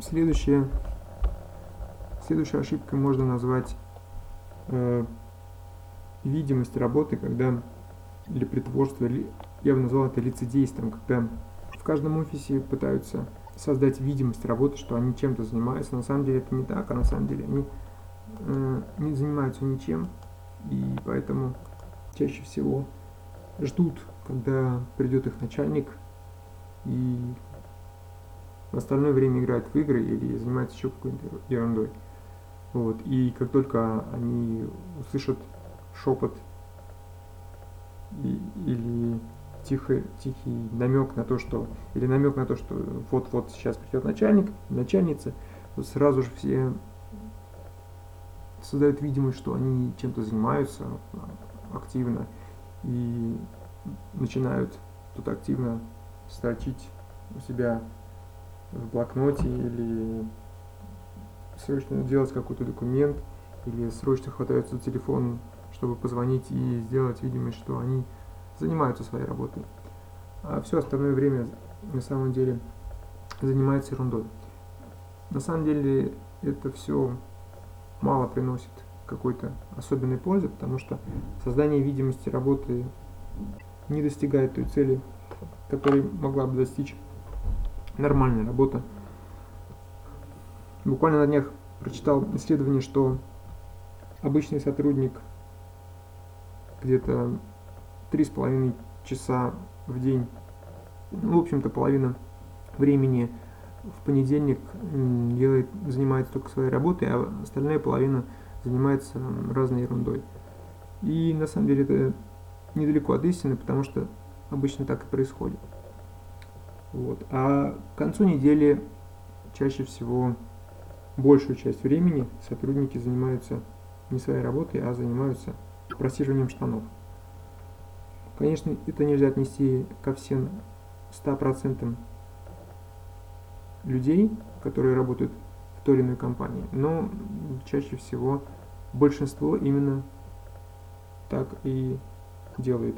Следующая, следующей ошибкой можно назвать э, видимость работы, когда или притворство, или, я бы назвал это лицедейством, когда в каждом офисе пытаются создать видимость работы, что они чем-то занимаются. На самом деле это не так, а на самом деле они э, не занимаются ничем, и поэтому чаще всего ждут, когда придет их начальник и в остальное время играют в игры или занимаются еще какой-то ерундой. Вот. И как только они услышат шепот и, или тихий, тихий намек на то, что, или намек на то, что вот-вот сейчас придет начальник, начальница, то сразу же все создают видимость, что они чем-то занимаются активно и начинают тут активно строчить у себя в блокноте или срочно делать какой-то документ или срочно хватаются за телефон, чтобы позвонить и сделать видимость, что они занимаются своей работой. А все остальное время на самом деле занимается ерундой. На самом деле это все мало приносит какой-то особенной пользы, потому что создание видимости работы не достигает той цели, которой могла бы достичь нормальная работа. Буквально на днях прочитал исследование, что обычный сотрудник где-то три с половиной часа в день, ну, в общем-то, половина времени в понедельник делает, занимается только своей работой, а остальная половина занимается разной ерундой. И на самом деле это недалеко от истины, потому что обычно так и происходит. Вот. А к концу недели чаще всего большую часть времени сотрудники занимаются не своей работой, а занимаются просиживанием штанов. Конечно, это нельзя отнести ко всем 100% людей, которые работают в той или иной компании, но чаще всего большинство именно так и делает.